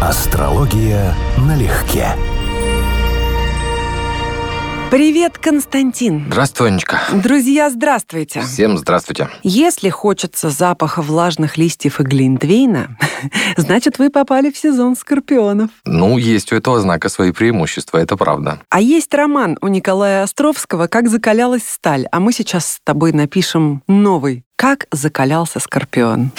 Астрология налегке. Привет, Константин. Здравствуй, Анечка. Друзья, здравствуйте. Всем здравствуйте. Если хочется запаха влажных листьев и глинтвейна, значит, вы попали в сезон скорпионов. Ну, есть у этого знака свои преимущества, это правда. А есть роман у Николая Островского «Как закалялась сталь», а мы сейчас с тобой напишем новый как закалялся Скорпион.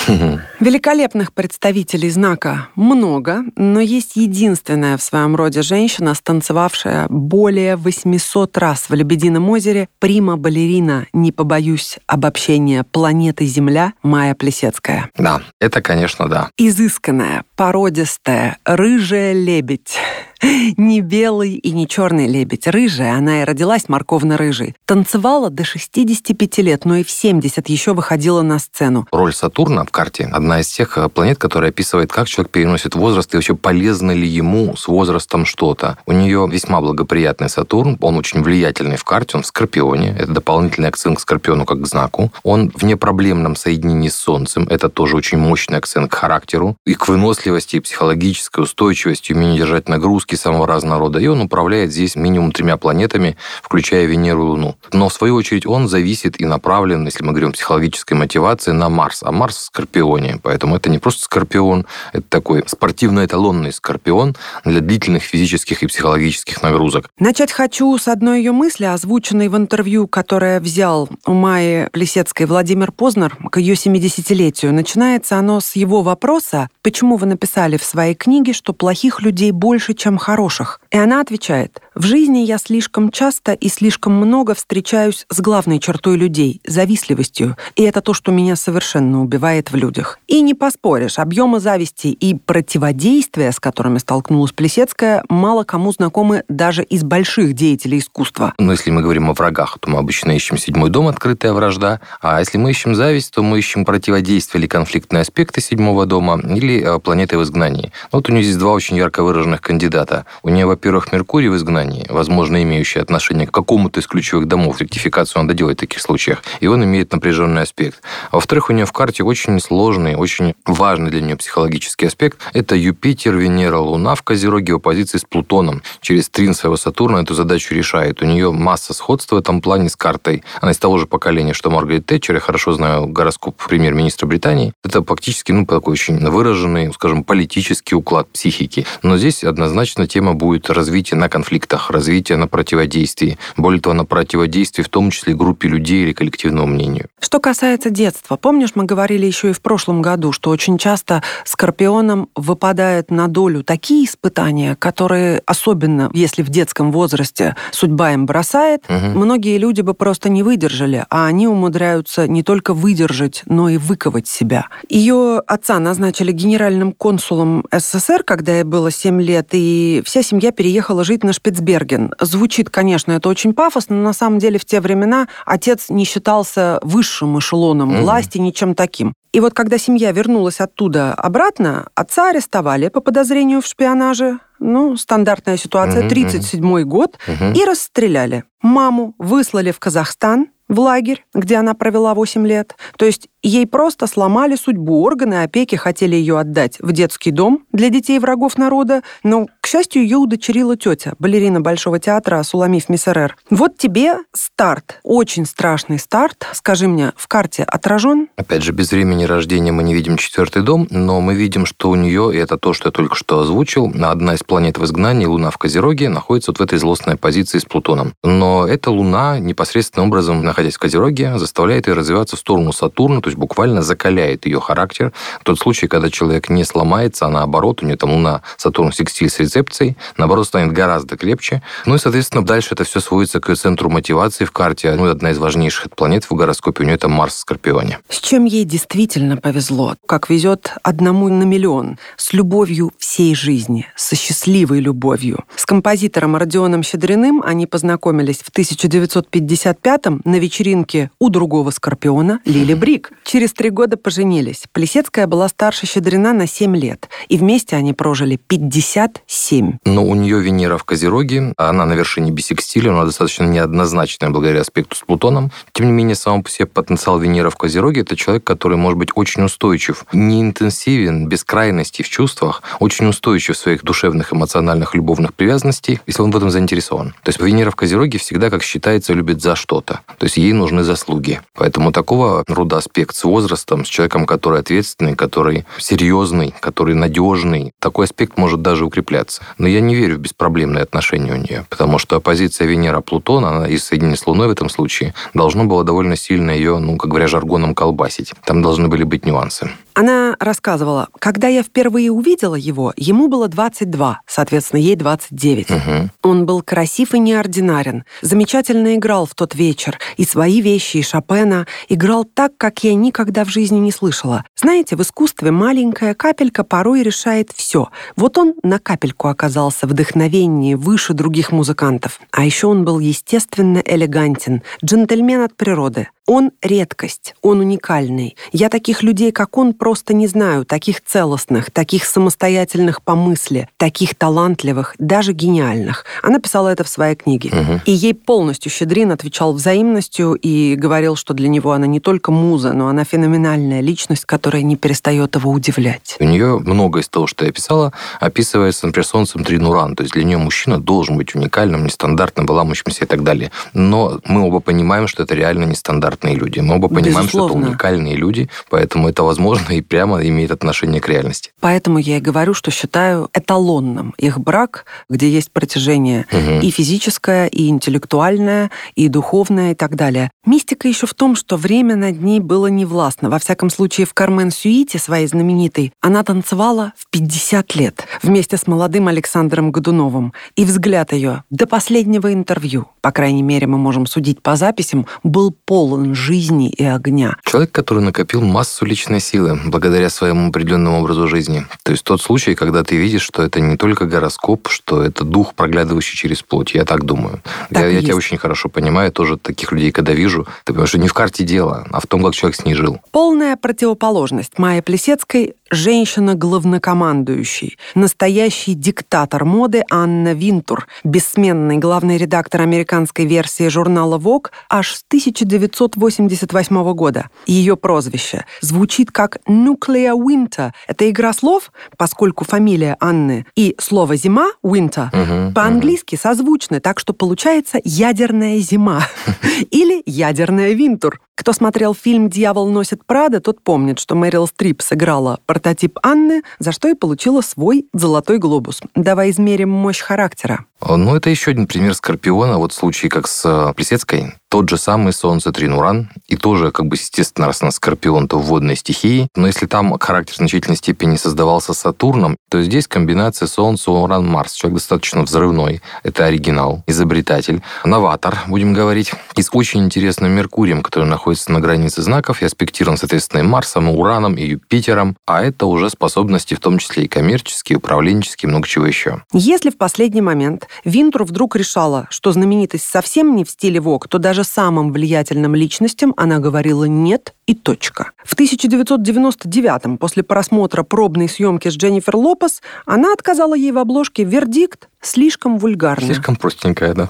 Великолепных представителей знака много, но есть единственная в своем роде женщина, станцевавшая более 800 раз в Лебедином озере, прима-балерина, не побоюсь обобщения, планеты Земля Майя Плесецкая. Да, это, конечно, да. Изысканная, породистая, рыжая лебедь. Не белый и не черный лебедь. Рыжая, она и родилась морковно-рыжей. Танцевала до 65 лет, но и в 70 еще выходила на сцену. Роль Сатурна в карте – одна из тех э, планет, которая описывает, как человек переносит возраст и вообще полезно ли ему с возрастом что-то. У нее весьма благоприятный Сатурн, он очень влиятельный в карте, он в Скорпионе, это дополнительный акцент к Скорпиону как к знаку. Он в непроблемном соединении с Солнцем, это тоже очень мощный акцент к характеру и к выносливости, и психологической устойчивости, умению держать нагрузки, нагрузки самого разного рода, и он управляет здесь минимум тремя планетами, включая Венеру и Луну. Но, в свою очередь, он зависит и направлен, если мы говорим о психологической мотивации, на Марс. А Марс в Скорпионе. Поэтому это не просто Скорпион, это такой спортивно-эталонный Скорпион для длительных физических и психологических нагрузок. Начать хочу с одной ее мысли, озвученной в интервью, которое взял у Майи Плесецкой Владимир Познер к ее 70-летию. Начинается оно с его вопроса, почему вы написали в своей книге, что плохих людей больше, чем хороших. И она отвечает, в жизни я слишком часто и слишком много встречаюсь с главной чертой людей – завистливостью. И это то, что меня совершенно убивает в людях. И не поспоришь, объемы зависти и противодействия, с которыми столкнулась Плесецкая, мало кому знакомы даже из больших деятелей искусства. Но если мы говорим о врагах, то мы обычно ищем седьмой дом, открытая вражда. А если мы ищем зависть, то мы ищем противодействие или конфликтные аспекты седьмого дома или э, планеты в изгнании. Вот у нее здесь два очень ярко выраженных кандидата. У нее, во-первых, Меркурий в изгнании, возможно, имеющий отношение к какому-то из ключевых домов. Ректификацию надо делать в таких случаях. И он имеет напряженный аспект. А во-вторых, у нее в карте очень сложный, очень важный для нее психологический аспект. Это Юпитер, Венера, Луна в Козероге в оппозиции с Плутоном. Через трин своего Сатурна эту задачу решает. У нее масса сходства в этом плане с картой. Она из того же поколения, что Маргарет Тэтчер. Я хорошо знаю гороскоп премьер-министра Британии. Это фактически ну, такой очень выраженный, скажем, политический уклад психики. Но здесь однозначно тема будет развитие на конфликтах, развитие на противодействии. Более того, на противодействии в том числе группе людей или коллективному мнению. Что касается детства, помнишь, мы говорили еще и в прошлом году, что очень часто скорпионам выпадают на долю такие испытания, которые, особенно если в детском возрасте судьба им бросает, угу. многие люди бы просто не выдержали, а они умудряются не только выдержать, но и выковать себя. Ее отца назначили генеральным консулом СССР, когда ей было 7 лет, и вся семья переехала жить на Шпицберген. Звучит, конечно, это очень пафосно, но на самом деле в те времена отец не считался высшим эшелоном mm-hmm. власти, ничем таким. И вот когда семья вернулась оттуда обратно, отца арестовали по подозрению в шпионаже. Ну, стандартная ситуация, 37-й год, mm-hmm. и расстреляли. Маму выслали в Казахстан, в лагерь, где она провела 8 лет. То есть ей просто сломали судьбу. Органы опеки хотели ее отдать в детский дом для детей врагов народа, но, к счастью, ее удочерила тетя, балерина Большого театра Суламиф Миссерер. Вот тебе старт. Очень страшный старт. Скажи мне, в карте отражен? Опять же, без времени рождения мы не видим четвертый дом, но мы видим, что у нее, и это то, что я только что озвучил, одна из планет в изгнании, Луна в Козероге, находится вот в этой злостной позиции с Плутоном. Но эта Луна непосредственным образом находясь в Козероге, заставляет ее развиваться в сторону Сатурна, то есть буквально закаляет ее характер. В тот случай, когда человек не сломается, а наоборот, у нее там Луна, Сатурн, секстиль с рецепцией, наоборот, станет гораздо крепче. Ну и, соответственно, дальше это все сводится к центру мотивации в карте. Ну, одна из важнейших планет в гороскопе у нее это Марс в Скорпионе. С чем ей действительно повезло? Как везет одному на миллион. С любовью всей жизни. Со счастливой любовью. С композитором Родионом Щедриным они познакомились в 1955-м на вечеринке у другого Скорпиона Лили Брик. Через три года поженились. Плесецкая была старше Щедрина на 7 лет. И вместе они прожили 57. Но у нее Венера в Козероге, она на вершине бисекстиля, она достаточно неоднозначная благодаря аспекту с Плутоном. Тем не менее, сам по себе потенциал Венера в Козероге – это человек, который может быть очень устойчив, не интенсивен, без крайностей в чувствах, очень устойчив в своих душевных, эмоциональных, любовных привязанностей, если он в этом заинтересован. То есть Венера в Козероге всегда, как считается, любит за что-то. То есть ей нужны заслуги. Поэтому такого рода аспект с возрастом, с человеком, который ответственный, который серьезный, который надежный, такой аспект может даже укрепляться. Но я не верю в беспроблемные отношения у нее, потому что оппозиция Венера-Плутон, она и соединение с Луной в этом случае, должно было довольно сильно ее, ну, как говоря, жаргоном колбасить. Там должны были быть нюансы. Она рассказывала, когда я впервые увидела его, ему было 22, соответственно, ей 29. Угу. Он был красив и неординарен, замечательно играл в тот вечер, и свои вещи, и Шопена, играл так, как я никогда в жизни не слышала. Знаете, в искусстве маленькая капелька порой решает все. Вот он на капельку оказался вдохновеннее, выше других музыкантов. А еще он был естественно элегантен, джентльмен от природы. Он редкость, он уникальный. Я таких людей, как он, просто не знаю, таких целостных, таких самостоятельных по мысли, таких талантливых, даже гениальных. Она писала это в своей книге. Угу. И ей полностью Щедрин отвечал взаимностью и говорил, что для него она не только муза, но она феноменальная личность, которая не перестает его удивлять. У нее многое из того, что я писала, описывается, например, солнцем Тринуран. То есть для нее мужчина должен быть уникальным, нестандартным, баламущимся и так далее. Но мы оба понимаем, что это реально нестандартно стандартные люди. Мы оба понимаем, Безусловно. что это уникальные люди, поэтому это возможно и прямо имеет отношение к реальности. Поэтому я и говорю, что считаю эталонным их брак, где есть протяжение угу. и физическое, и интеллектуальное, и духовное, и так далее. Мистика еще в том, что время над ней было невластно. Во всяком случае, в Кармен Сюите, своей знаменитой, она танцевала в 50 лет вместе с молодым Александром Годуновым. И взгляд ее до последнего интервью, по крайней мере, мы можем судить по записям, был полон жизни и огня. Человек, который накопил массу личной силы благодаря своему определенному образу жизни. То есть тот случай, когда ты видишь, что это не только гороскоп, что это дух, проглядывающий через плоть. Я так думаю. Так я, я тебя очень хорошо понимаю, тоже таких людей, когда вижу, ты понимаешь, что не в карте дело, а в том, как человек с ней жил. Полная противоположность Майя Плесецкой женщина-главнокомандующий, настоящий диктатор моды Анна Винтур, бессменный главный редактор американской версии журнала Vogue аж с 1988 года. Ее прозвище звучит как Nuclear Winter. Это игра слов, поскольку фамилия Анны и слово «зима» — Winter угу, по-английски угу. созвучны, так что получается «ядерная зима» или «ядерная Винтур». Кто смотрел фильм «Дьявол носит Прада», тот помнит, что Мэрил Стрип сыграла прототип Анны, за что и получила свой «Золотой глобус». Давай измерим мощь характера. Ну, это еще один пример Скорпиона. Вот случай как с э, Плесецкой. Тот же самый Солнце Тринуран. И тоже, как бы, естественно, раз на Скорпион, то в водной стихии. Но если там характер в значительной степени создавался Сатурном, то здесь комбинация Солнце, Уран, Марс. Человек достаточно взрывной. Это оригинал, изобретатель, новатор, будем говорить. И с очень интересным Меркурием, который находится на границе знаков и аспектирован, соответственно, и Марсом, и Ураном, и Юпитером. А это уже способности, в том числе и коммерческие, управленческие, много чего еще. Если в последний момент Винтур вдруг решала, что знаменитость совсем не в стиле Вок, то даже самым влиятельным личностям она говорила «нет» и точка. В 1999-м, после просмотра пробной съемки с Дженнифер Лопес, она отказала ей в обложке вердикт слишком вульгарный. Слишком простенькая, да.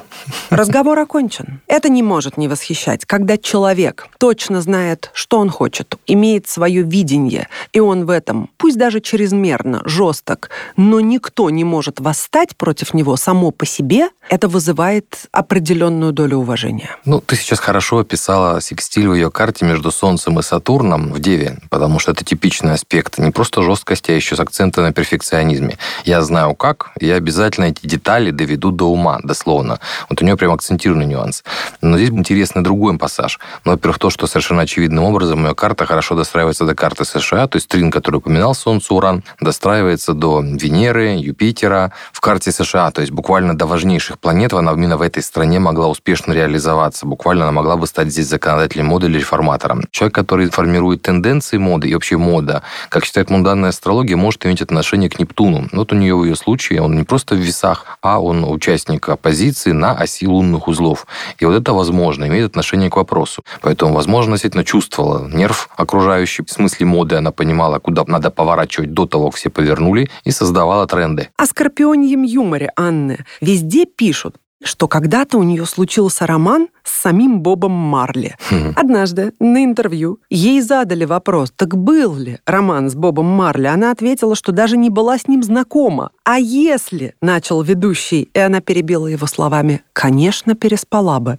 Разговор окончен. Это не может не восхищать, когда человек точно знает, что он хочет, имеет свое видение, и он в этом, пусть даже чрезмерно, жесток, но никто не может восстать против него само по себе, это вызывает определенную долю уважения. Ну, ты сейчас хорошо описала секстиль в ее карте между Солнцем и Сатурном в Деве, потому что это типичный аспект не просто жесткости, а еще с акцентом на перфекционизме. Я знаю как, я обязательно эти детали доведу до ума, дословно. Вот у нее прям акцентированный нюанс. Но здесь интересный другой пассаж. Ну, во-первых, то, что совершенно очевидным образом ее карта хорошо достраивается до карты США, то есть трин, который упоминал Солнце, Уран, достраивается до Венеры, Юпитера в карте США, то есть буквально до важнейших планет она именно в этой стране могла успешно реализоваться. Буквально она могла бы стать здесь законодателем моды или реформатором. Человек, который формирует тенденции моды и вообще мода, как считает мунданная астрология, может иметь отношение к Нептуну. Вот у нее в ее случае он не просто в часах, а он участник оппозиции на оси лунных узлов. И вот это, возможно, имеет отношение к вопросу. Поэтому, возможно, действительно чувствовала нерв окружающий. В смысле моды она понимала, куда надо поворачивать до того, как все повернули, и создавала тренды. О скорпионьем юморе Анны везде пишут, что когда-то у нее случился роман с самим Бобом Марли. Однажды на интервью ей задали вопрос, так был ли роман с Бобом Марли? Она ответила, что даже не была с ним знакома. А если, начал ведущий, и она перебила его словами, конечно, переспала бы.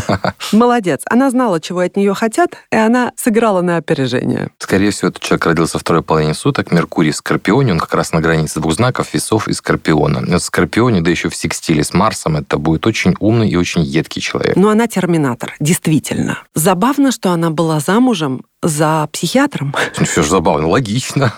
Молодец. Она знала, чего от нее хотят, и она сыграла на опережение. Скорее всего, этот человек родился второй половине суток. Меркурий в Скорпионе, он как раз на границе двух знаков, весов и Скорпиона. В Скорпионе, да еще в секстиле с Марсом, это будет очень умный и очень едкий человек. Но она терминатор, действительно. Забавно, что она была замужем за психиатром. Все же забавно, логично.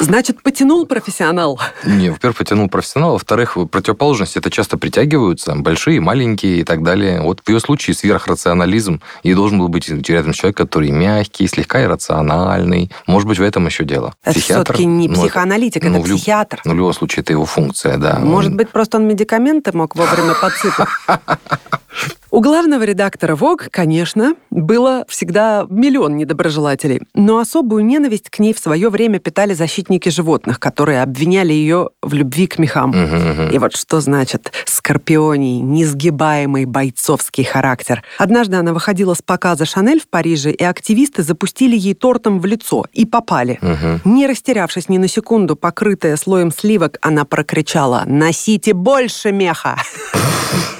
Значит, потянул профессионал? Не, во-первых, потянул профессионал, во-вторых, противоположности это часто притягиваются, большие, маленькие и так далее. Вот в ее случае сверхрационализм, и должен был быть рядом человек, который мягкий, слегка иррациональный. Может быть, в этом еще дело. Это Психиатр, все-таки не ну, психоаналитик, ну, это ну, психиатр. Ну, в любом случае, это его функция, да. Может он... быть, просто он медикаменты мог вовремя подсыпать? У главного редактора ВОГ, конечно, было всегда миллион недоброжелателей, но особую ненависть к ней в свое время питали защитники животных, которые обвиняли ее в любви к мехам. И вот что значит скорпионий, несгибаемый бойцовский характер. Однажды она выходила с показа «Шанель» в Париже, и активисты запустили ей тортом в лицо и попали. Не растерявшись ни на секунду, покрытая слоем сливок, она прокричала «Носите больше меха!»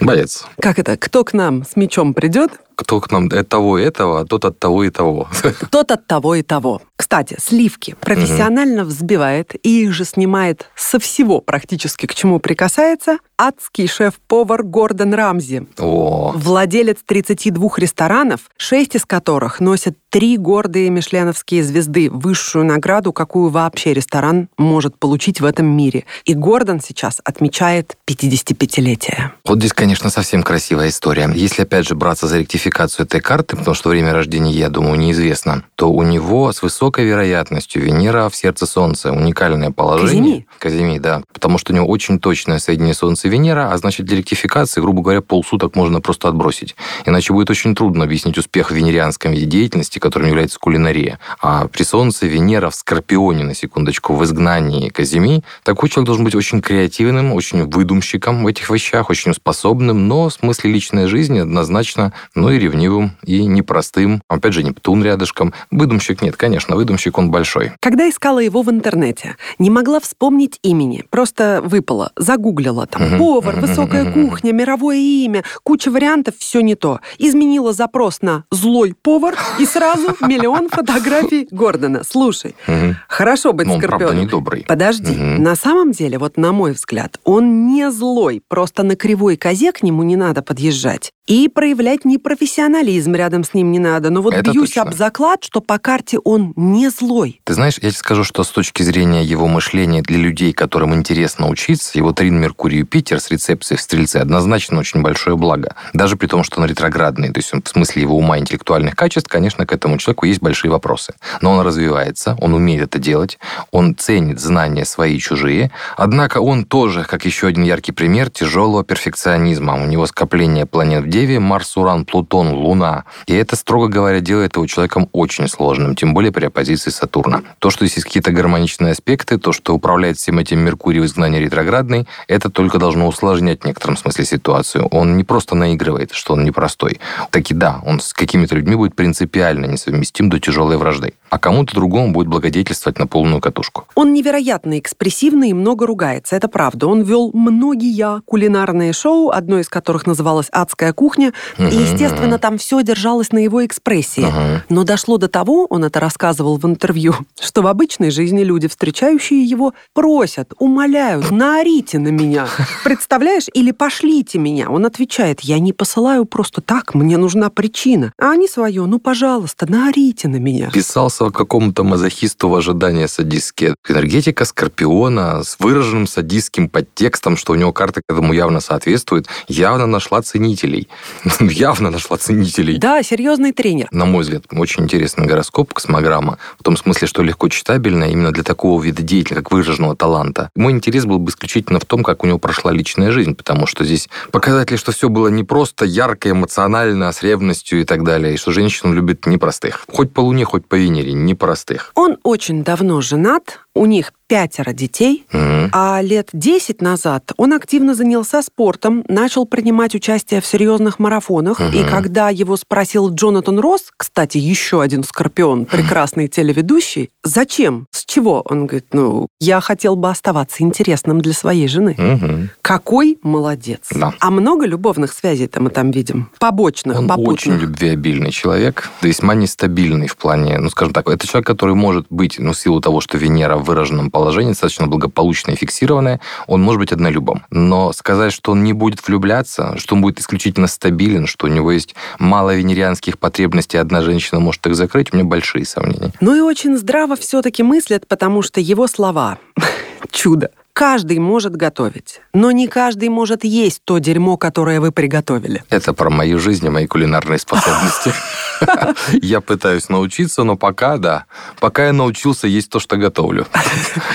Боец. Как это? Кто к нам с мечом придет, кто к нам от того и этого, а тот от того и того. Тот от того и того. Кстати, сливки профессионально угу. взбивает и их же снимает со всего практически, к чему прикасается, адский шеф-повар Гордон Рамзи. О. Владелец 32 ресторанов, 6 из которых носят три гордые мишленовские звезды, высшую награду, какую вообще ресторан может получить в этом мире. И Гордон сейчас отмечает 55-летие. Вот здесь, конечно, совсем красивая история. Если, опять же, браться за ректификацию идентификацию этой карты, потому что время рождения, я думаю, неизвестно, то у него с высокой вероятностью Венера в сердце Солнца. Уникальное положение. Казими? Казими, да. Потому что у него очень точное соединение Солнца и Венера, а значит, для ректификации, грубо говоря, полсуток можно просто отбросить. Иначе будет очень трудно объяснить успех в венерианском виде деятельности, которым является кулинария. А при Солнце Венера в Скорпионе, на секундочку, в изгнании Казими, такой человек должен быть очень креативным, очень выдумщиком в этих вещах, очень способным, но в смысле личной жизни однозначно, ну и ревнивым, и непростым. Опять же, Нептун рядышком. Выдумщик нет, конечно, выдумщик он большой. Когда искала его в интернете, не могла вспомнить имени, просто выпала, загуглила там повар, высокая кухня, мировое имя, куча вариантов, все не то. Изменила запрос на злой повар и сразу миллион фотографий Гордона. Слушай, хорошо быть скорпионом. не добрый. Подожди, на самом деле, вот на мой взгляд, он не злой, просто на кривой козе к нему не надо подъезжать и проявлять непрофессионализм рядом с ним не надо. Но вот Это бьюсь точно. об заклад, что по карте он не злой. Ты знаешь, я тебе скажу, что с точки зрения его мышления для людей, которым интересно учиться, его трин Меркурий Юпитер с рецепцией в Стрельце однозначно очень большое благо. Даже при том, что он ретроградный. То есть в смысле его ума интеллектуальных качеств, конечно, к этому человеку есть большие вопросы. Но он развивается, он умеет это делать, он ценит знания свои и чужие. Однако он тоже, как еще один яркий пример, тяжелого перфекционизма. У него скопление планет в Деве, Марс, Уран, Плутон, Луна. И это, строго говоря, делает его человеком очень сложным, тем более при оппозиции Сатурна. То, что есть какие-то гармоничные аспекты, то, что управляет всем этим Меркурий в изгнании ретроградный, это только должно усложнять в некотором смысле ситуацию. Он не просто наигрывает, что он непростой. Таки да, он с какими-то людьми будет принципиально несовместим до тяжелой вражды. А кому-то другому будет благодетельствовать на полную катушку. Он невероятно экспрессивный и много ругается, это правда. Он вел многие кулинарные шоу, одно из которых называлось «Адская кухня», кухня, угу, и, естественно, там все держалось на его экспрессии. Угу. Но дошло до того, он это рассказывал в интервью, что в обычной жизни люди, встречающие его, просят, умоляют, наорите на меня. Представляешь? Или пошлите меня. Он отвечает, я не посылаю просто так, мне нужна причина. А они свое, ну, пожалуйста, наорите на меня. Писался какому-то мазохисту в ожидании садистски. Энергетика Скорпиона с выраженным садистским подтекстом, что у него карта к этому явно соответствует, явно нашла ценителей. Явно нашла ценителей. Да, серьезный тренер. На мой взгляд, очень интересный гороскоп, космограмма, в том смысле, что легко читабельно именно для такого вида деятеля, как выраженного таланта. Мой интерес был бы исключительно в том, как у него прошла личная жизнь, потому что здесь показатели, что все было не просто ярко, эмоционально, с ревностью и так далее, и что женщину любит непростых. Хоть по Луне, хоть по Венере, непростых. Он очень давно женат, у них пятеро детей, mm-hmm. а лет 10 назад он активно занялся спортом, начал принимать участие в серьезных марафонах, mm-hmm. и когда его спросил Джонатан Росс, кстати, еще один скорпион, прекрасный телеведущий, зачем, с чего? Он говорит, ну, я хотел бы оставаться интересным для своей жены. Mm-hmm. Какой молодец. Да. А много любовных связей-то мы там видим? Побочных, он попутных. очень любвеобильный человек, весьма нестабильный в плане, ну, скажем так, это человек, который может быть, ну, в силу того, что Венера в выраженном положении, достаточно благополучное и фиксированное, он может быть однолюбом. Но сказать, что он не будет влюбляться, что он будет исключительно стабилен, что у него есть мало венерианских потребностей, одна женщина может их закрыть, у меня большие сомнения. Ну и очень здраво все-таки мыслят, потому что его слова чудо. Каждый может готовить, но не каждый может есть то дерьмо, которое вы приготовили. Это про мою жизнь и мои кулинарные способности. Я пытаюсь научиться, но пока, да. Пока я научился есть то, что готовлю.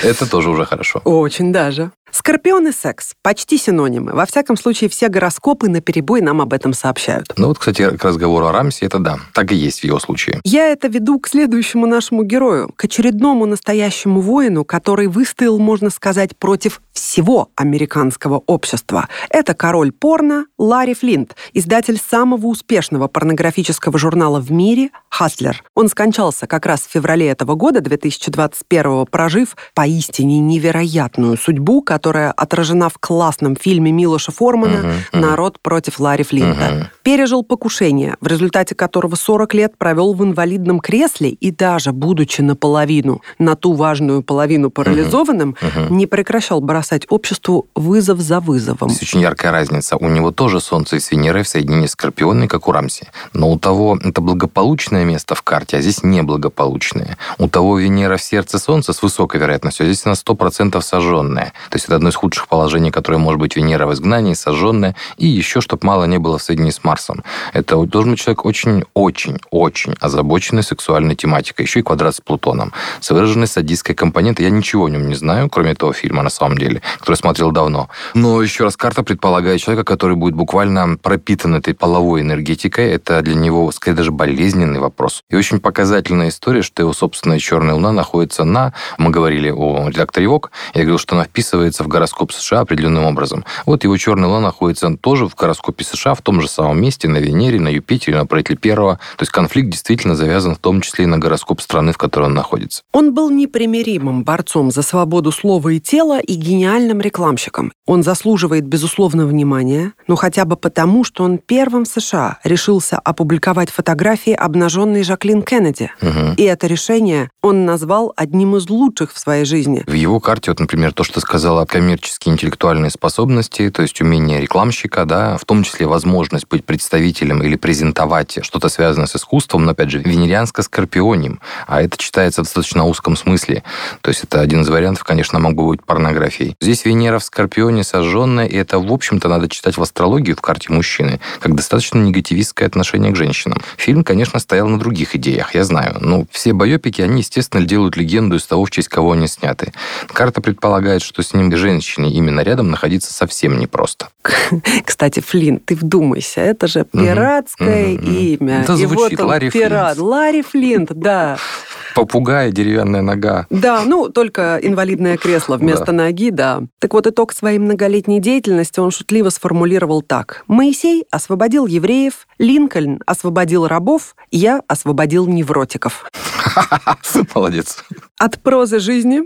Это тоже уже хорошо. Очень даже. Скорпион и секс – почти синонимы. Во всяком случае, все гороскопы на перебой нам об этом сообщают. Ну вот, кстати, к разговору о Рамсе, это да, так и есть в его случае. Я это веду к следующему нашему герою, к очередному настоящему воину, который выстоял, можно сказать, против всего американского общества. Это король порно Ларри Флинт, издатель самого успешного порнографического журнала в мире «Хаслер». Он скончался как раз в феврале этого года, 2021 прожив поистине невероятную судьбу, которая отражена в классном фильме Милоша Формана uh-huh, uh-huh. «Народ против Ларри Флинта». Uh-huh. Пережил покушение, в результате которого 40 лет провел в инвалидном кресле и даже, будучи наполовину, на ту важную половину парализованным, uh-huh. Uh-huh. не прекращал бросать обществу вызов за вызовом. Здесь очень яркая разница. У него тоже Солнце и с Венерой в соединении с Скорпионой, как у Рамси. Но у того это благополучное место в карте, а здесь неблагополучное. У того Венера в сердце Солнца с высокой вероятностью, а здесь она 100% сожженная. То есть это одно из худших положений, которое может быть Венера в изгнании, сожженная, и еще, чтобы мало не было в соединении с Марсом. Это должен быть человек очень-очень-очень озабоченный сексуальной тематикой, еще и квадрат с Плутоном. С выраженной садистской компонентой. Я ничего о нем не знаю, кроме этого фильма, на самом деле, который смотрел давно. Но еще раз, карта предполагает человека, который будет буквально пропитан этой половой энергетикой. Это для него, скорее, даже болезненный вопрос. И очень показательная история, что его собственная черная луна находится на... Мы говорили о редакторе ВОК. Я говорил, что она вписывается в гороскоп США определенным образом. Вот его черная луна находится тоже в гороскопе США в том же самом месте, на Венере, на Юпитере, на правителе первого. То есть конфликт действительно завязан в том числе и на гороскоп страны, в которой он находится. Он был непримиримым борцом за свободу слова и тела и гениальным рекламщиком. Он заслуживает, безусловно, внимания, но хотя бы потому, что он первым в США решился опубликовать фотографии обнаженной Жаклин Кеннеди. Угу. И это решение он назвал одним из лучших в своей жизни. В его карте, вот, например, то, что сказала коммерческие интеллектуальные способности, то есть умение рекламщика, да, в том числе возможность быть представителем или презентовать что-то связанное с искусством, но, опять же, венерианско-скорпионим, а это читается в достаточно узком смысле. То есть это один из вариантов, конечно, мог бы быть порнографией. Здесь Венера в Скорпионе сожженная, и это, в общем-то, надо читать в астрологию в карте мужчины, как достаточно негативистское отношение к женщинам. Фильм, конечно, стоял на других идеях, я знаю. Ну, все байопики, они, естественно, делают легенду из того, в честь кого они сняты. Карта предполагает, что с ним женщине именно рядом находиться совсем непросто. Кстати, Флинн, ты вдумайся, это же пиратское угу, угу, имя. Да, И звучит вот он, Ларри пират. Флинт. Ларри Флинт, да. Попугай, деревянная нога. Да, ну, только инвалидное кресло вместо да. Ноги, да. Так вот, итог своей многолетней деятельности он шутливо сформулировал так. «Моисей освободил евреев, Линкольн освободил рабов, я освободил невротиков». Молодец. От прозы жизни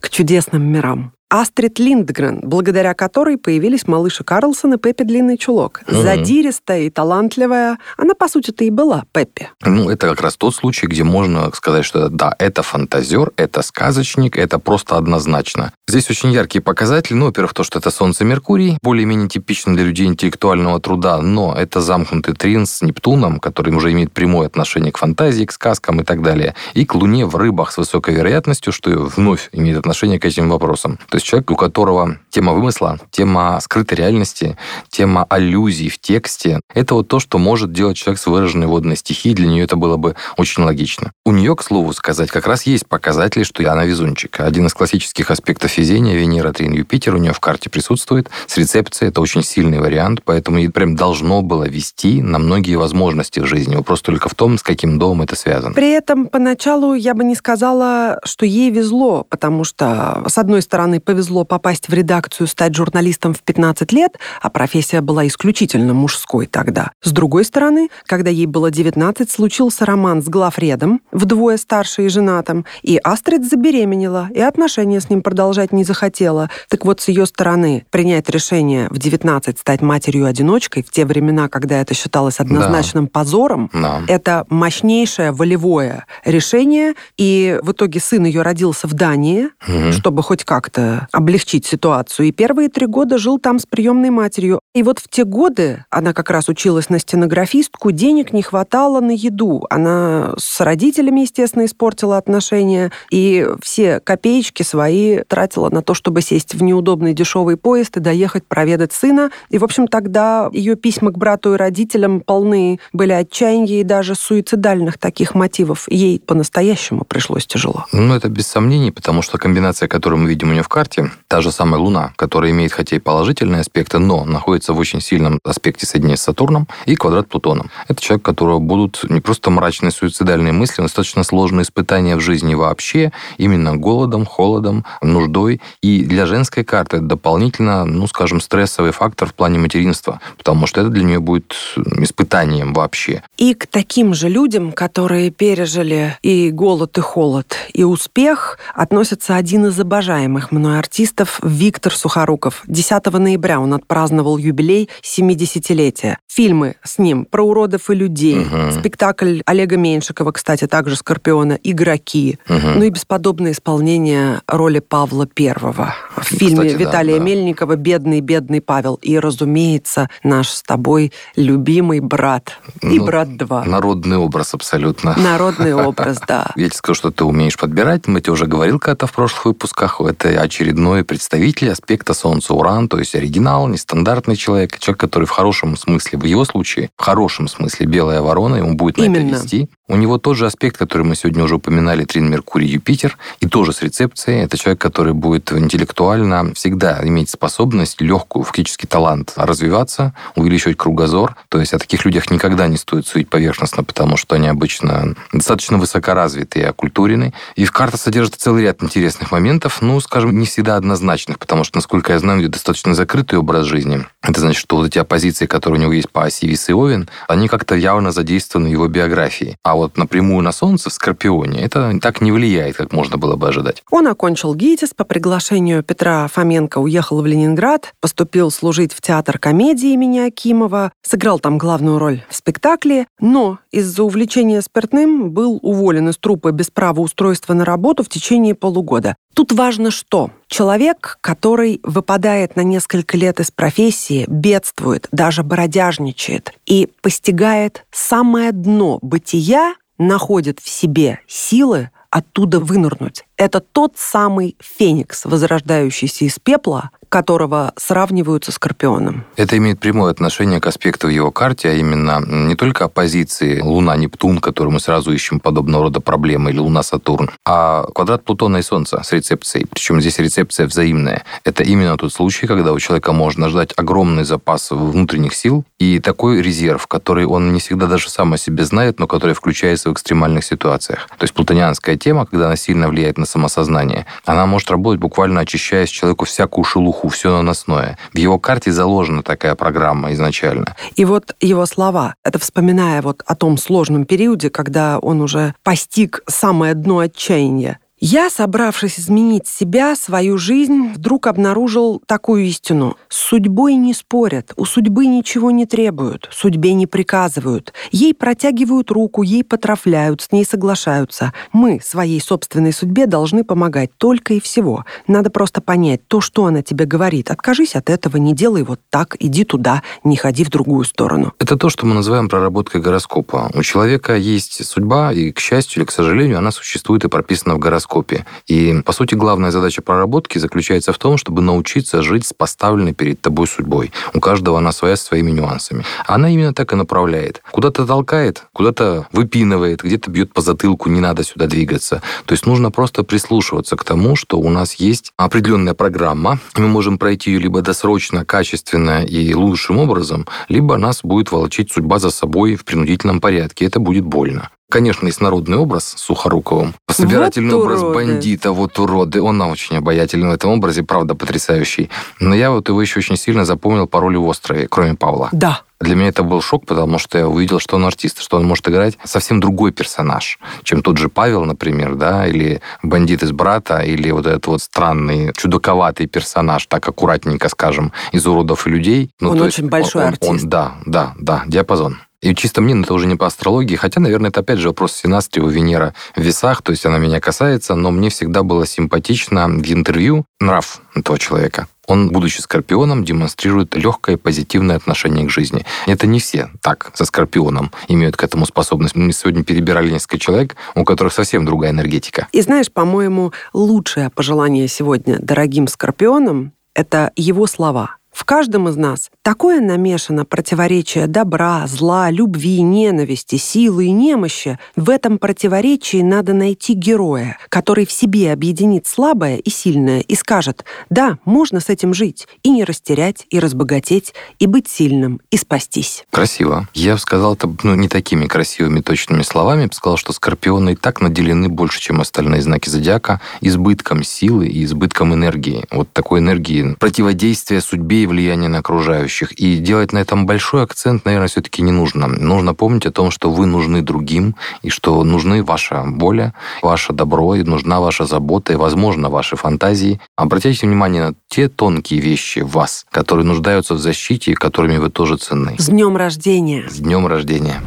к чудесным мирам. Астрид Линдгрен, благодаря которой появились малыши Карлсон и Пеппи Длинный Чулок. Mm-hmm. Задиристая и талантливая, она, по сути-то, и была Пеппи. Ну, это как раз тот случай, где можно сказать, что да, это фантазер, это сказочник, это просто однозначно. Здесь очень яркие показатели. Ну, во-первых, то, что это Солнце Меркурий, более-менее типично для людей интеллектуального труда, но это замкнутый трин с Нептуном, который уже имеет прямое отношение к фантазии, к сказкам и так далее, и к Луне в рыбах с высокой вероятностью, что вновь имеет отношение к этим вопросам. То есть человек, у которого тема вымысла, тема скрытой реальности, тема аллюзий в тексте, это вот то, что может делать человек с выраженной водной стихией, для нее это было бы очень логично. У нее, к слову сказать, как раз есть показатели, что она везунчик. Один из классических аспектов везения, Венера, Трин, Юпитер, у нее в карте присутствует. С рецепцией это очень сильный вариант, поэтому ей прям должно было вести на многие возможности в жизни. Вопрос только в том, с каким домом это связано. При этом поначалу я бы не сказала, что ей везло, потому что, с одной стороны, повезло попасть в редакцию, стать журналистом в 15 лет, а профессия была исключительно мужской тогда. С другой стороны, когда ей было 19, случился роман с главредом, вдвое старше и женатым, и Астрид забеременела, и отношения с ним продолжать не захотела. Так вот, с ее стороны, принять решение в 19 стать матерью-одиночкой в те времена, когда это считалось однозначным да. позором, да. это мощнейшее волевое решение, и в итоге сын ее родился в Дании, угу. чтобы хоть как-то облегчить ситуацию, и первые три года жил там с приемной матерью. И вот в те годы она как раз училась на стенографистку, денег не хватало на еду. Она с родителями, естественно, испортила отношения, и все копеечки свои тратила на то, чтобы сесть в неудобный дешевый поезд и доехать проведать сына. И, в общем, тогда ее письма к брату и родителям полны были отчаяния и даже суицидальных таких мотивов. Ей по-настоящему пришлось тяжело. Ну, это без сомнений, потому что комбинация, которую мы видим у нее в карте, та же самая Луна, которая имеет хотя и положительные аспекты, но находится в очень сильном аспекте соединения с Сатурном и квадрат Плутоном. Это человек, у которого будут не просто мрачные суицидальные мысли, но достаточно сложные испытания в жизни вообще, именно голодом, холодом, нуждой. И для женской карты это дополнительно, ну, скажем, стрессовый фактор в плане материнства, потому что это для нее будет испытанием вообще. И к таким же людям, которые пережили и голод, и холод, и успех, относится один из обожаемых мной артистов Виктор Сухоруков. 10 ноября он отпраздновал юбилей 70-летия. Фильмы с ним про уродов и людей, угу. спектакль Олега Меньшикова, кстати, также «Скорпиона», «Игроки», угу. ну и бесподобное исполнение роли Павла Первого в фильме кстати, Виталия да, Мельникова «Бедный, бедный Павел». И, разумеется, наш с тобой любимый брат. И ну, брат 2. Народный образ абсолютно. Народный образ, да. Я тебе скажу, что ты умеешь подбирать. Мы тебе уже говорил когда-то в прошлых выпусках. Это очередной представитель аспекта Солнца Уран, то есть оригинал, нестандартный человек, человек, который в хорошем смысле, в его случае, в хорошем смысле белая ворона, ему будет на Именно. это вести. У него тот же аспект, который мы сегодня уже упоминали, Трин Меркурий Юпитер, и тоже с рецепцией. Это человек, который будет интеллектуально всегда иметь способность, легкую, фактически талант развиваться, увеличивать кругозор. То есть о таких людях никогда не стоит судить поверхностно, потому что они обычно достаточно высокоразвитые, оккультурены. И в карта содержит целый ряд интересных моментов, ну, скажем, не всегда однозначных, потому что, насколько я знаю, него достаточно закрытый образ жизни. Это значит, что вот эти оппозиции, которые у него есть по оси Вис и Овен, они как-то явно задействованы в его биографии. А вот напрямую на Солнце в Скорпионе это так не влияет, как можно было бы ожидать. Он окончил ГИТИС по приглашению Петра Фоменко, уехал в Ленинград, поступил служить в театр комедии имени Акимова, сыграл там главную роль в спектакле, но из-за увлечения спиртным был уволен из труппы без права устройства на работу в течение полугода. Тут важно что? Человек, который выпадает на несколько лет из профессии, бедствует, даже бродяжничает и постигает самое дно бытия, находит в себе силы оттуда вынырнуть. Это тот самый феникс, возрождающийся из пепла, которого сравнивают со Скорпионом. Это имеет прямое отношение к аспекту в его карте, а именно не только оппозиции Луна-Нептун, которую мы сразу ищем подобного рода проблемы, или Луна-Сатурн, а квадрат Плутона и Солнца с рецепцией. Причем здесь рецепция взаимная. Это именно тот случай, когда у человека можно ждать огромный запас внутренних сил и такой резерв, который он не всегда даже сам о себе знает, но который включается в экстремальных ситуациях. То есть плутонианская тема, когда она сильно влияет на самосознание, она может работать буквально очищая человеку всякую шелуху духу, все наносное. В его карте заложена такая программа изначально. И вот его слова, это вспоминая вот о том сложном периоде, когда он уже постиг самое дно отчаяния, я, собравшись изменить себя, свою жизнь, вдруг обнаружил такую истину. С судьбой не спорят, у судьбы ничего не требуют, судьбе не приказывают. Ей протягивают руку, ей потрафляют, с ней соглашаются. Мы своей собственной судьбе должны помогать только и всего. Надо просто понять то, что она тебе говорит. Откажись от этого, не делай вот так, иди туда, не ходи в другую сторону. Это то, что мы называем проработкой гороскопа. У человека есть судьба, и, к счастью или к сожалению, она существует и прописана в гороскопе гороскопе. И, по сути, главная задача проработки заключается в том, чтобы научиться жить с поставленной перед тобой судьбой. У каждого она своя с своими нюансами. Она именно так и направляет. Куда-то толкает, куда-то выпинывает, где-то бьет по затылку, не надо сюда двигаться. То есть нужно просто прислушиваться к тому, что у нас есть определенная программа, и мы можем пройти ее либо досрочно, качественно и лучшим образом, либо нас будет волочить судьба за собой в принудительном порядке. Это будет больно. Конечно, есть народный образ Сухоруковым. Собирательный вот образ бандита, вот уроды. Он очень обаятельный в этом образе, правда, потрясающий. Но я вот его еще очень сильно запомнил по роли в «Острове», кроме Павла. Да. Для меня это был шок, потому что я увидел, что он артист, что он может играть совсем другой персонаж, чем тот же Павел, например, да, или бандит из брата, или вот этот вот странный, чудаковатый персонаж, так аккуратненько скажем, из уродов и людей. Ну, он очень большой он, артист. Он, да, да, да, диапазон. И чисто мне это уже не по астрологии, хотя, наверное, это опять же вопрос синастрии у Венера в весах, то есть она меня касается, но мне всегда было симпатично в интервью нрав этого человека. Он, будучи скорпионом, демонстрирует легкое позитивное отношение к жизни. Это не все так со скорпионом имеют к этому способность. Мы сегодня перебирали несколько человек, у которых совсем другая энергетика. И знаешь, по-моему, лучшее пожелание сегодня дорогим скорпионам — это его слова — в каждом из нас такое намешано противоречие добра, зла, любви, ненависти, силы и немощи. В этом противоречии надо найти героя, который в себе объединит слабое и сильное и скажет «Да, можно с этим жить, и не растерять, и разбогатеть, и быть сильным, и спастись». Красиво. Я бы сказал это ну, не такими красивыми точными словами. Я бы сказал, что скорпионы и так наделены больше, чем остальные знаки зодиака, избытком силы и избытком энергии. Вот такой энергии противодействия судьбе и влияние на окружающих. И делать на этом большой акцент, наверное, все-таки не нужно. Нужно помнить о том, что вы нужны другим, и что нужны ваша воля, ваше добро, и нужна ваша забота, и, возможно, ваши фантазии. Обратите внимание на те тонкие вещи в вас, которые нуждаются в защите, и которыми вы тоже ценны. С днем рождения! С днем рождения!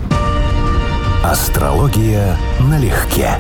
Астрология налегке.